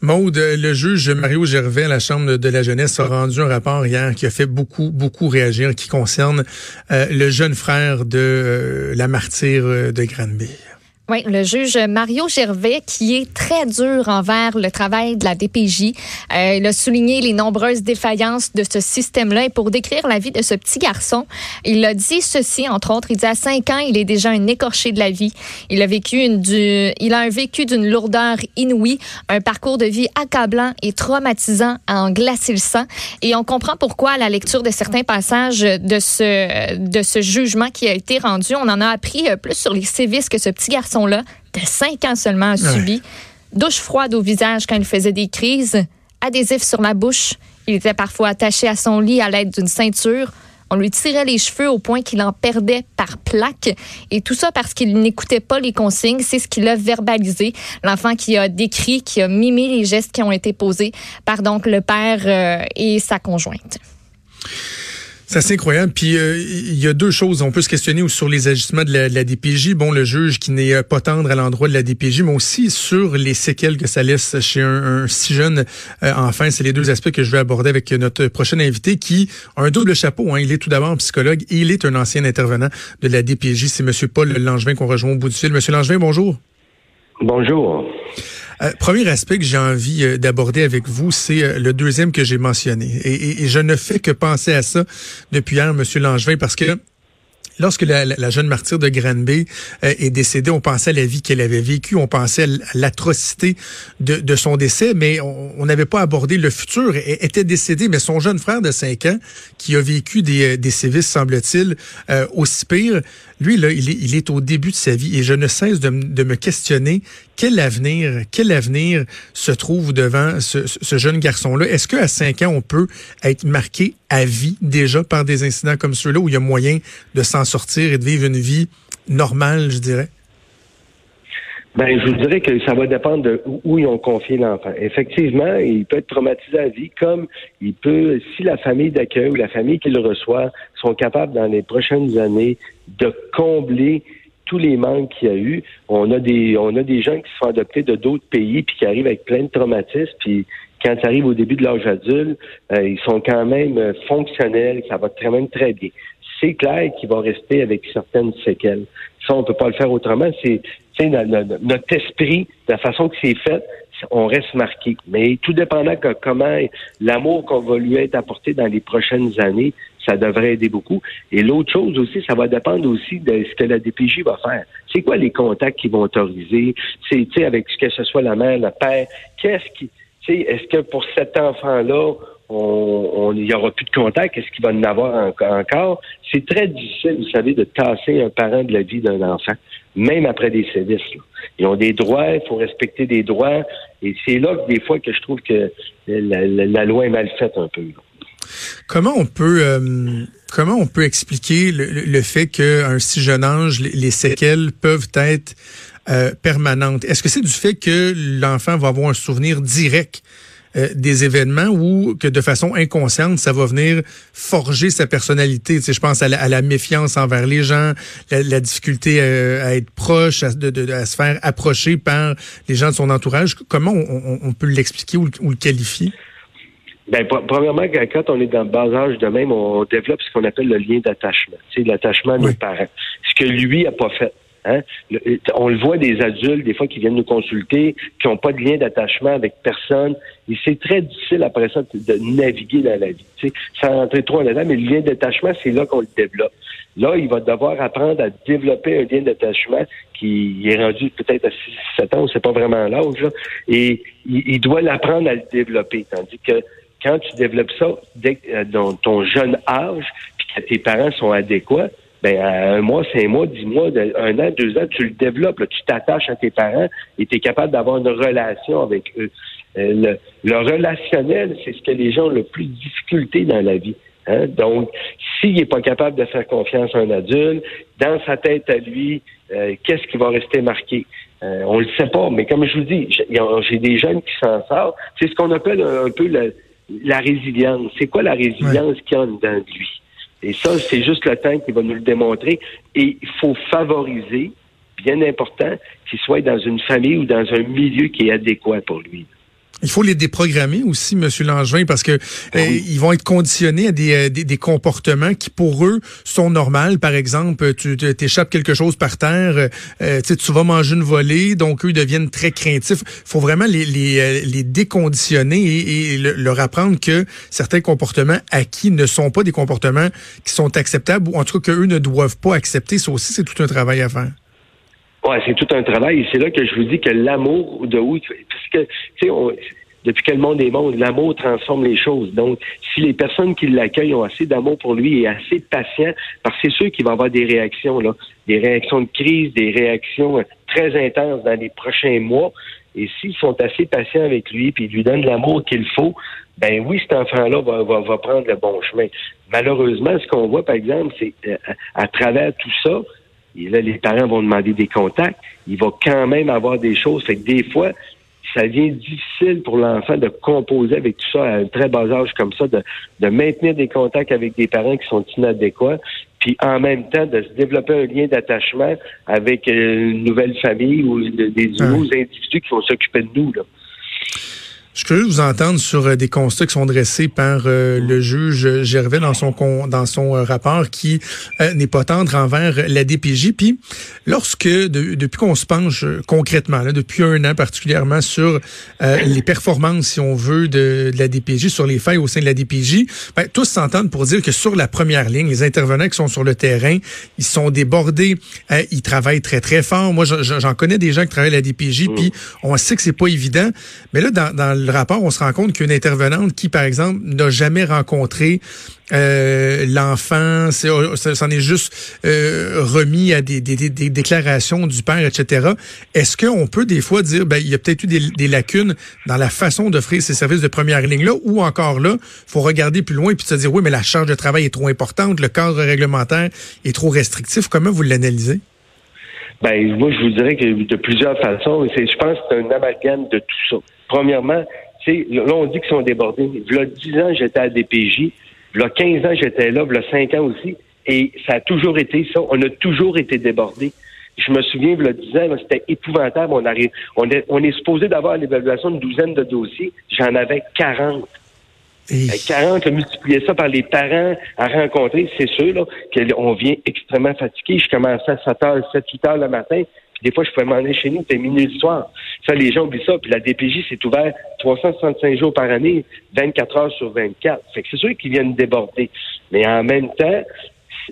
Maude, le juge Mario Gervais à la Chambre de la jeunesse a rendu un rapport hier qui a fait beaucoup, beaucoup réagir, qui concerne euh, le jeune frère de euh, la martyre de Granby. Oui, le juge Mario Gervais, qui est très dur envers le travail de la DPJ. Euh, il a souligné les nombreuses défaillances de ce système-là. Et pour décrire la vie de ce petit garçon, il a dit ceci, entre autres. Il dit à 5 ans, il est déjà un écorché de la vie. Il a vécu une, du, il a un vécu d'une lourdeur inouïe, un parcours de vie accablant et traumatisant à en glacer le sang. Et on comprend pourquoi à la lecture de certains passages de ce, de ce jugement qui a été rendu, on en a appris euh, plus sur les sévices que ce petit garçon de 5 ans seulement, a subi. Douche froide au visage quand il faisait des crises, adhésif sur la bouche. Il était parfois attaché à son lit à l'aide d'une ceinture. On lui tirait les cheveux au point qu'il en perdait par plaque. Et tout ça parce qu'il n'écoutait pas les consignes. C'est ce qu'il a verbalisé. L'enfant qui a décrit, qui a mimé les gestes qui ont été posés par donc le père euh, et sa conjointe. C'est assez incroyable. Puis euh, il y a deux choses. On peut se questionner sur les agissements de la, DPJ. Bon, le juge qui n'est pas tendre à l'endroit de la DPJ, mais aussi sur les séquelles que ça laisse chez un, si jeune euh, enfant. C'est les deux aspects que je vais aborder avec notre prochain invité qui a un double chapeau. Hein. Il est tout d'abord psychologue et il est un ancien intervenant de la DPJ. C'est Monsieur Paul Langevin qu'on rejoint au bout du fil. Monsieur Langevin, bonjour. Bonjour. Euh, premier aspect que j'ai envie euh, d'aborder avec vous, c'est euh, le deuxième que j'ai mentionné. Et, je ne fais que penser à ça depuis hier, Monsieur Langevin, parce que Lorsque la, jeune martyre de Granby est décédée, on pensait à la vie qu'elle avait vécue, on pensait à l'atrocité de, son décès, mais on n'avait pas abordé le futur. Elle était décédée, mais son jeune frère de 5 ans, qui a vécu des, sévices, semble-t-il, euh, aussi lui, là, il est, au début de sa vie et je ne cesse de, me questionner quel avenir, quel avenir se trouve devant ce, ce jeune garçon-là. Est-ce qu'à 5 ans, on peut être marqué à vie déjà par des incidents comme ceux-là où il y a moyen de s'en sortir et de vivre une vie normale, je dirais? Ben, je vous dirais que ça va dépendre de où ils ont confié l'enfant. Effectivement, il peut être traumatisé à vie, comme il peut, si la famille d'accueil ou la famille qui le reçoit sont capables dans les prochaines années de combler tous les manques qu'il y a eu. On a des, on a des gens qui se font adopter de d'autres pays puis qui arrivent avec plein de traumatismes puis quand ils arrivent au début de l'âge adulte, euh, ils sont quand même euh, fonctionnels, ça va très même très bien. C'est clair qu'ils vont rester avec certaines séquelles. Ça, on peut pas le faire autrement. C'est notre esprit, la façon que c'est fait, on reste marqué. Mais tout dépendant de comment l'amour qu'on va lui être apporté dans les prochaines années, ça devrait aider beaucoup. Et l'autre chose aussi, ça va dépendre aussi de ce que la DPJ va faire. C'est quoi les contacts qu'ils vont autoriser? C'est, avec que ce soit la mère, le père, qu'est-ce qui, est-ce que pour cet enfant-là, on, n'y aura plus de contact, est-ce qu'il va en avoir encore? C'est très difficile, vous savez, de tasser un parent de la vie d'un enfant, même après des sévices. Ils ont des droits, il faut respecter des droits, et c'est là que des fois que je trouve que la, loi est mal faite un peu. Comment on peut euh, comment on peut expliquer le, fait qu'à un si jeune âge, les séquelles peuvent être euh, permanente. Est-ce que c'est du fait que l'enfant va avoir un souvenir direct euh, des événements ou que de façon inconsciente, ça va venir forger sa personnalité. Tu sais, je pense à la, méfiance envers les gens, la, difficulté euh, à, être proche, à, de, à, se faire approcher par les gens de son entourage. Comment on, peut l'expliquer ou, le qualifier? Ben, premièrement, quand on est dans le bas âge de même, on développe ce qu'on appelle le lien d'attachement, c'est l'attachement à nos parents. Ce que lui a pas fait. Hein? on le voit des adultes, des fois, qui viennent nous consulter, qui n'ont pas de lien d'attachement avec personne. Et c'est très difficile après ça de naviguer dans la vie. sais, sans rentrer trop là-dedans, mais le lien d'attachement, c'est là qu'on le développe. Là, il va devoir apprendre à développer un lien d'attachement qui est rendu peut-être à 6 7 ans, c'est pas vraiment l'âge, et il, doit l'apprendre à le développer. Tandis que quand tu développes ça dès, euh, dans ton jeune âge, puis que tes parents sont adéquats, ben à un mois, cinq mois, dix mois, un an, deux ans, tu le développes, tu t'attaches à tes parents et tu es capable d'avoir une relation avec eux. Euh, le, relationnel, c'est ce que les gens ont le plus de difficulté dans la vie. Hein? Donc, s'il n'est pas capable de faire confiance à un adulte, dans sa tête à lui, euh, qu'est-ce qui va rester marqué? Euh, on le sait pas, mais comme je vous dis, j'ai des jeunes qui s'en sortent. C'est ce qu'on appelle un, peu la, résilience. C'est quoi la résilience qu'il y a dans lui? Et ça, c'est juste le temps qui va nous le démontrer. Et il faut favoriser, bien important qu'il soit dans une famille ou dans un milieu qui est adéquat pour lui. Il faut les déprogrammer aussi, Monsieur Langevin, parce que ah euh, ils vont être conditionnés à des, euh, des, des, comportements qui, pour eux, sont normaux. Par exemple, tu t'échappes quelque chose par terre, euh, tu vas manger une volée, donc eux deviennent très craintifs. Il faut vraiment les, les, euh, les déconditionner et, et, leur apprendre que certains comportements acquis ne sont pas des comportements qui sont acceptables ou en tout cas qu'eux ne doivent pas accepter. Ça aussi, c'est tout un travail à faire. C'est tout un travail. Et c'est là que je vous dis que l'amour de oui, parce que, tu sais, depuis que le monde est monde, l'amour transforme les choses. Donc, si les personnes qui l'accueillent ont assez d'amour pour lui et assez de patience, parce que c'est sûr qu'il va avoir des réactions, là, des réactions de crise, des réactions très intenses dans les prochains mois. Et s'ils sont assez patients avec lui, puis ils lui donnent l'amour qu'il faut, ben oui, cet enfant-là va, va, va, prendre le bon chemin. Malheureusement, ce qu'on voit, par exemple, c'est euh, à travers tout ça, et là, les parents vont demander des contacts. Il va quand même avoir des choses. Fait que des fois, ça devient difficile pour l'enfant de composer avec tout ça à un très bas âge comme ça, de, de maintenir des contacts avec des parents qui sont inadéquats, puis en même temps de se développer un lien d'attachement avec une nouvelle famille ou des nouveaux individus qui vont s'occuper de nous. Là. Je suis curieux de vous entendre sur euh, des constats qui sont dressés par euh, le juge Gervais dans son dans son euh, rapport qui n'est pas tendre envers la DPJ. Puis lorsque depuis qu'on se penche concrètement, là, depuis un an particulièrement sur les performances, si on veut, de, de, la DPJ, sur les failles au sein de la DPJ, ben, tous s'entendent pour dire que sur la première ligne, les intervenants qui sont sur le terrain, ils sont débordés, ils travaillent très très fort. Moi, j'en connais des gens qui travaillent à la DPJ, mmh. puis on sait que c'est pas évident. Mais là, dans, dans le rapport, on se rend compte qu'une intervenante qui, par exemple, n'a jamais rencontré euh, l'enfant, s'en est juste euh, remis à des, déclarations du père, etc. Est-ce qu'on peut des fois dire, ben, il y a peut-être eu des, lacunes dans la façon d'offrir ces services de première ligne-là, ou encore là, faut regarder plus loin et puis se dire, oui, mais la charge de travail est trop importante, le cadre réglementaire est trop restrictif. Comment vous l'analysez? Ben, moi, je vous dirais que de plusieurs façons, je pense que c'est un amalgame de tout ça. Premièrement, là, on dit qu'ils sont débordés. Il y a 10 ans, j'étais à DPJ. Il y a 15 ans, j'étais là. Il y a 5 ans aussi. Et ça a toujours été ça. On a toujours été débordés. Je me souviens, il y a 10 ans, c'était épouvantable. On, arrive, on, est, on est supposé d'avoir l'évaluation d'une douzaine de dossiers. J'en avais 40. 40, multiplier ça par les parents à rencontrer, c'est sûr là, qu'on vient extrêmement fatigué. Je commençais à 7 h, 7, 8 heures le matin. Des fois, je pouvais m'en aller chez nous, c'était minuit le soir. Ça, les gens oublient ça. Puis la DPJ, c'est ouvert 365 jours par année, 24 heures sur 24. Fait que c'est sûr qu'ils viennent déborder. Mais en même temps,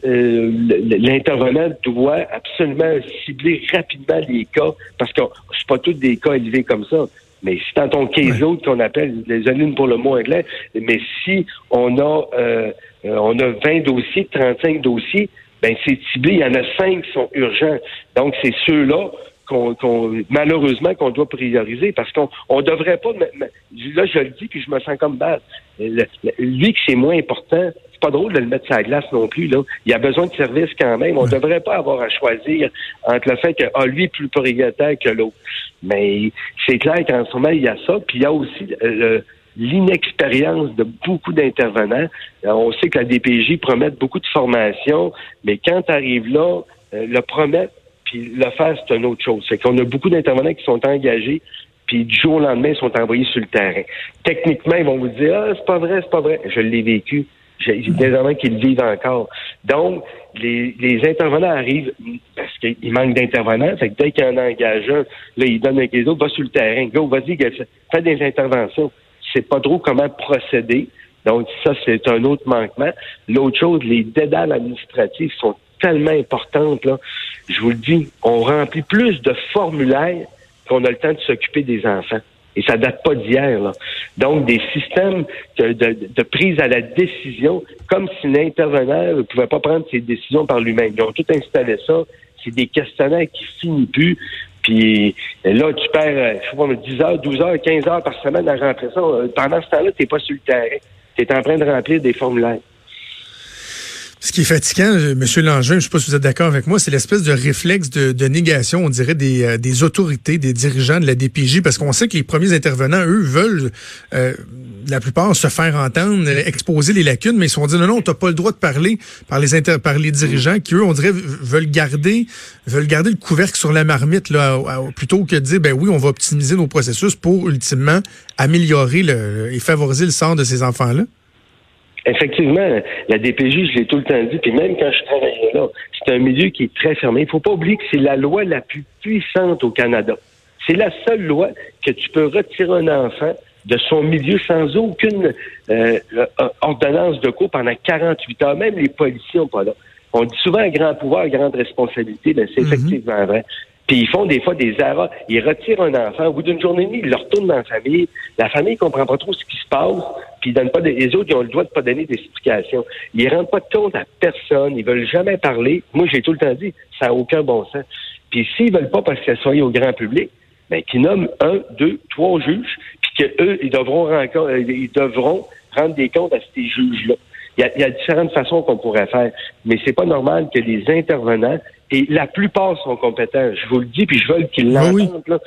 euh, l'intervenant doit absolument cibler rapidement les cas, parce que c'est pas tous des cas élevés comme ça. Mais c'est dans ton case autres qu'on appelle les années pour le mot anglais, mais si on a euh, euh, on a 20 dossiers, 35 dossiers, ben c'est ciblé. Il y en a cinq qui sont urgents. Donc, c'est ceux-là qu'on, malheureusement qu'on doit prioriser parce qu'on on devrait pas là je le dis puis je me sens comme base. Lui que c'est moins important c'est pas drôle de le mettre sur la glace non plus là. Il a besoin de service quand même. On devrait pas avoir à choisir entre le fait que ah, lui est plus prioritaire que l'autre. Mais c'est clair qu'en ce moment il y a ça puis il y a aussi euh, l'inexpérience de beaucoup d'intervenants. Euh, on sait que la DPJ promet beaucoup de formations, mais quand tu arrives là, euh, le promettre puis le faire, c'est une autre chose. C'est qu'on a beaucoup d'intervenants qui sont engagés, puis du jour au lendemain, ils sont envoyés sur le terrain. Techniquement, ils vont vous dire Ah, c'est pas vrai, c'est pas vrai. Je l'ai vécu. J'ai des intervenants qui le vivent encore. Donc, les, intervenants arrivent parce qu'il manque d'intervenants. Fait que dès qu'il y en a engagé un, là, ils donnent un les autres, va sur le terrain. Go, vas-y, fais des interventions sait pas trop comment procéder. Donc, ça, c'est un autre manquement. L'autre chose, les dédales administratifs sont tellement importantes. Là. Je vous le dis, on remplit plus de formulaires qu'on a le temps de s'occuper des enfants. Et ça date pas d'hier. Là. Donc, des systèmes de, prise à la décision, comme si l'intervenant ne pouvait pas prendre ses décisions par lui-même. Ils ont tout installé ça. C'est des questionnaires qui finissent plus. Puis là, tu perds, euh, je sais pas, 10 heures, 12 heures, 15 heures par semaine à remplir ça. Euh, pendant ce temps-là, tu n'es pas sur le terrain. Tu es en train de remplir des formulaires. Ce qui est fatigant, euh, M. Langevin, je ne sais pas si vous êtes d'accord avec moi, c'est l'espèce de réflexe de, négation, on dirait, des, des, autorités, des dirigeants de la DPJ, parce qu'on sait que les premiers intervenants, eux, veulent la plupart se faire entendre, exposer les lacunes, mais ils se sont dit non, non, t'as pas le droit de parler par les inter par les dirigeants qui eux, on dirait, veulent garder, veulent garder le couvercle sur la marmite là, plutôt que de dire ben oui, on va optimiser nos processus pour ultimement améliorer le, et favoriser le sort de ces enfants là. Effectivement, la DPJ, je l'ai tout le temps dit, puis même quand je travaillais là, c'est un milieu qui est très fermé. Il faut pas oublier que c'est la loi la plus puissante au Canada. C'est la seule loi que tu peux retirer un enfant de son milieu sans aucune euh, euh, ordonnance de cours pendant 48 heures. Même les policiers n'ont pas là. On dit souvent grand pouvoir, grande responsabilité, mais c'est mhm. effectivement vrai. Puis ils font des fois des erreurs. Ils retirent un enfant. Au bout d'une journée et demie, ils le retournent dans la famille. La famille ne comprend pas trop ce qui se passe. Puis ils donnent pas les autres, ils ont le droit de pas donner d'explications. Ils ne rendent pas compte à personne. Ils veulent jamais parler. Moi, j'ai tout le temps dit, ça n'a aucun bon sens. Puis s'ils veulent pas parce qu'elle soit au grand public, ben, qu'ils nomment un, deux, trois juges, puis qu'eux, ils devront, euh, ils devront rendre des comptes à ces juges-là. Il y, a, différentes façons qu'on pourrait faire, mais c'est pas normal que les intervenants, et la plupart sont compétents, je vous le dis, puis je veux qu'ils ben l'entendent,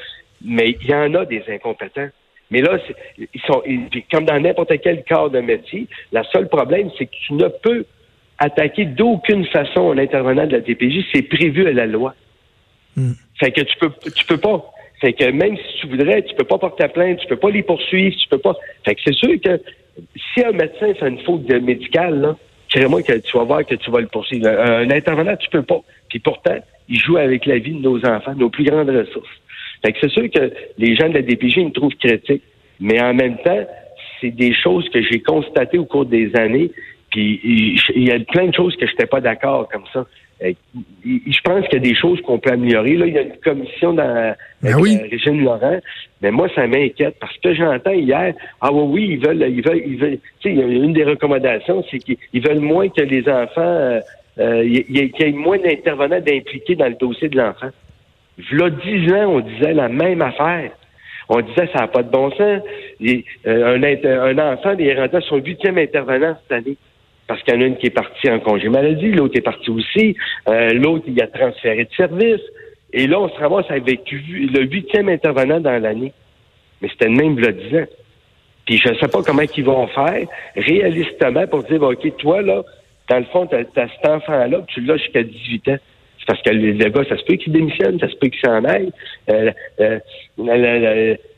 mais il y en a des incompétents. Mais là, ils sont comme dans n'importe quel corps de métier, le seul problème, c'est que tu ne peux attaquer d'aucune façon un intervenant de la TPJ, c'est prévu à la loi. Hmm. Fait que tu peux tu peux pas. Fait que même si tu voudrais, tu peux pas porter ta plainte, tu peux pas les poursuivre, tu peux pas. Fait que c'est sûr que si un médecin fait une faute médicale, là, moi que tu vas voir que tu vas le poursuivre. Un, intervenant, tu peux pas. Puis pourtant, il joue avec la vie de nos enfants, nos plus grandes ressources. Fait que c'est sûr que les gens de la DPG me trouvent critique. Mais en même temps, c'est des choses que j'ai constatées au cours des années. Puis il y a plein de choses que je n'étais pas d'accord comme ça. Euh, je pense qu'il y a des choses qu'on peut améliorer. Là, il y a une commission dans ben oui. Régine Laurent. Mais moi, ça m'inquiète parce que j'entends hier, ah oui, oui, ils veulent, ils veulent, ils veulent. Tu sais, une des recommandations, c'est qu'ils veulent moins que les enfants, euh, euh y, ait moins d'intervenants d'impliqués dans le dossier de l'enfant. V'là dix ans, on disait la même affaire. On disait ça n'a pas de bon sens. Euh, un, enfant il est rendu à son huitième intervenant cette année parce qu'il y en a une qui est partie en congé maladie, l'autre est partie aussi, euh, l'autre il a transféré de service. Et là, on se ramasse avec le huitième intervenant dans l'année. Mais c'était le même le 10 ans. Puis je ne sais pas comment ils vont faire réalistement pour dire, OK, toi, là, dans le fond, tu as, cet enfant-là, tu l'as jusqu'à 18 ans. C'est parce que le, gars, ça se peut qu'il démissionne, ça se peut qu'il s'en aille. Euh, euh,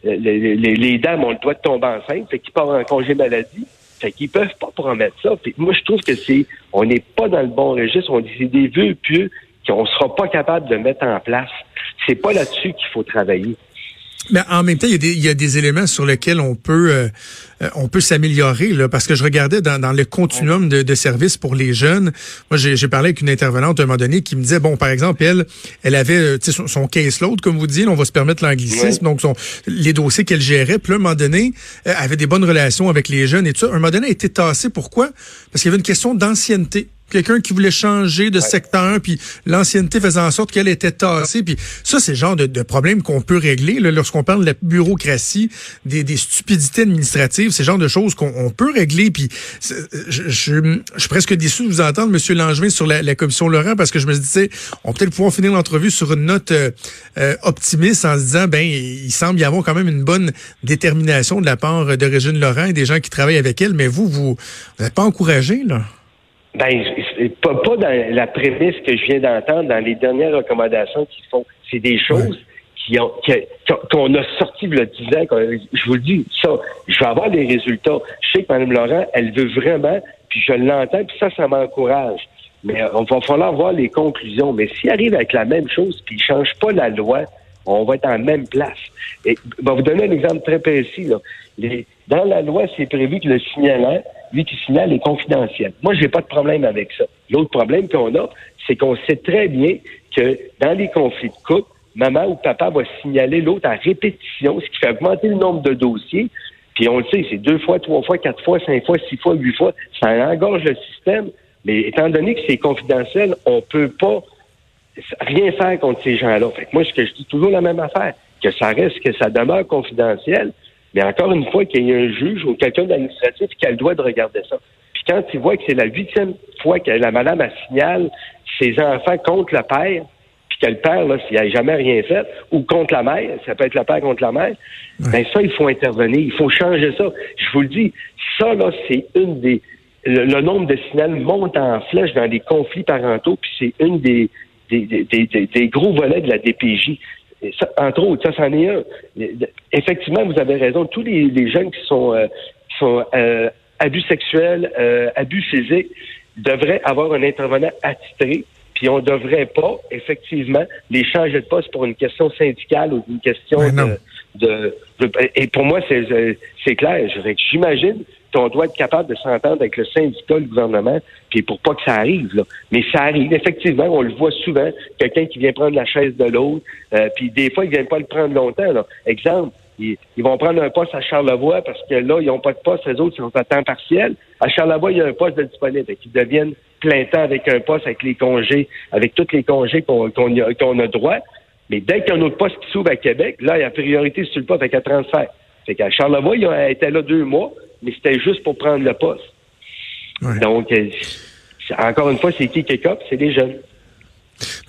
les, dames ont le droit de tomber enceinte, fait qu'ils partent en congé maladie. Fait qu'ils peuvent pas promettre ça. moi, je trouve que c'est, on n'est pas dans le bon registre. On dit des vœux pieux qu'on sera pas capable de mettre en place. C'est pas là-dessus qu'il faut travailler. Mais en même temps, il y a des, il y a des éléments sur lesquels on peut euh, euh, on peut s'améliorer là, parce que je regardais dans, dans le continuum de, de services pour les jeunes. Moi, j'ai parlé avec une intervenante à un moment donné qui me disait bon, par exemple, elle, elle avait euh, son, son caseload, comme vous dites, on va se permettre l'anglicisme, donc son, les dossiers qu'elle gérait. Puis là, à un moment donné, elle avait des bonnes relations avec les jeunes et tout ça. À un moment donné, elle a été tassée. Pourquoi? Parce qu'il y avait une question d'ancienneté quelqu'un qui voulait changer de secteur, puis l'ancienneté faisait en sorte qu'elle était tassée. Puis ça, c'est le genre de, de problème qu'on peut régler lorsqu'on parle de la bureaucratie, des, des stupidités administratives, c'est le genre de choses qu'on peut régler. Puis je, je, suis presque déçu de vous entendre, M. Langevin, sur la, la, commission Laurent, parce que je me disais, on peut peut-être pouvoir finir l'entrevue sur une note euh, euh, optimiste en se disant, ben, il semble y avoir quand même une bonne détermination de la part de Régine Laurent et des gens qui travaillent avec elle, mais vous, vous n'êtes pas encouragé, là? Ben, pas, pas dans la prémisse que je viens d'entendre dans les dernières recommandations qu'ils font. C'est des choses qui ont qu'on a sorti le 10 ans. Je vous le dis, ça, je vais avoir des résultats. Je sais que Mme Laurent, elle veut vraiment, puis je l'entends, puis ça, ça m'encourage. Mais euh, on va falloir voir les conclusions. Mais s'il arrive avec la même chose, puis il ne change pas la loi, on va être en même place. Et je vais vous donner un exemple très précis. Là. Les, dans la loi, c'est prévu que le signalant lui qui signale est confidentiel. Moi, j'ai pas de problème avec ça. L'autre problème qu'on a, c'est qu'on sait très bien que dans les conflits de couple, maman ou papa va signaler l'autre à répétition, ce qui fait augmenter le nombre de dossiers. Puis on le sait, c'est deux fois, trois fois, quatre fois, cinq fois, six fois, huit fois. Ça engorge le système. Mais étant donné que c'est confidentiel, on peut pas rien faire contre ces gens-là. Fait que moi, ce que je dis toujours la même affaire, que ça reste, que ça demeure confidentiel, mais encore une fois, qu'il y ait un juge ou quelqu'un d'administratif qui a le droit de regarder ça. Puis quand il voit que c'est la huitième fois que la madame a signale ses enfants contre le père, puis que le père, là, s'il n'a jamais rien fait, ou contre la mère, ça peut être le père contre la mère, ben ça, il faut intervenir, il faut changer ça. Je vous le dis, ça, là, c'est une des... Le, nombre de signaux monte en flèche dans des conflits parentaux, puis c'est une des des, des, des, gros volets de la DPJ. Ça, entre autres, ça, c'en est un. Effectivement, vous avez raison. Tous les, jeunes qui sont, euh, qui sont euh, abus sexuels, euh, abus physiques, devraient avoir un intervenant attitré. Puis on ne devrait pas, effectivement, les changer de poste pour une question syndicale ou une question de, de, Et pour moi, c'est clair. J'imagine on doit être capable de s'entendre avec le syndicat, le gouvernement, puis pour pas que ça arrive. Là. Mais ça arrive, effectivement, on le voit souvent, quelqu'un qui vient prendre la chaise de l'autre, euh, puis des fois, ils viennent pas le prendre longtemps. Là. Exemple, ils, vont prendre un poste à Charlevoix parce que là, ils n'ont pas de poste, les autres sont à temps partiel. À Charlevoix, il y a un poste de disponible. Ils deviennent plein temps avec un poste, avec les congés, avec tous les congés qu'on a, droit. Mais dès qu'il y a un autre poste qui s'ouvre à Québec, là, il y a priorité sur le poste avec un transfert. Fait qu'à Charlevoix, ils ont été là deux mois mais c'était juste pour prendre le poste. Donc, euh, encore une fois, c'est qui qui C'est des jeunes.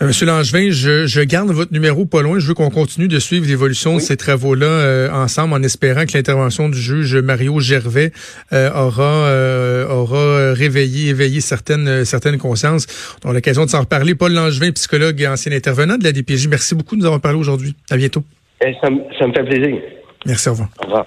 Euh, Monsieur Langevin, je, garde votre numéro pas loin. Je veux qu'on continue de suivre l'évolution de ces travaux-là euh, ensemble, en espérant que l'intervention du juge Mario Gervais aura aura réveillé, éveillé certaines certaines consciences. On a l'occasion de s'en reparler. Paul Langevin, psychologue et ancien intervenant de la DPJ. Merci beaucoup de nous avoir parlé aujourd'hui. À bientôt. Eh, ça, ça me fait plaisir. Merci, au revoir. Au revoir.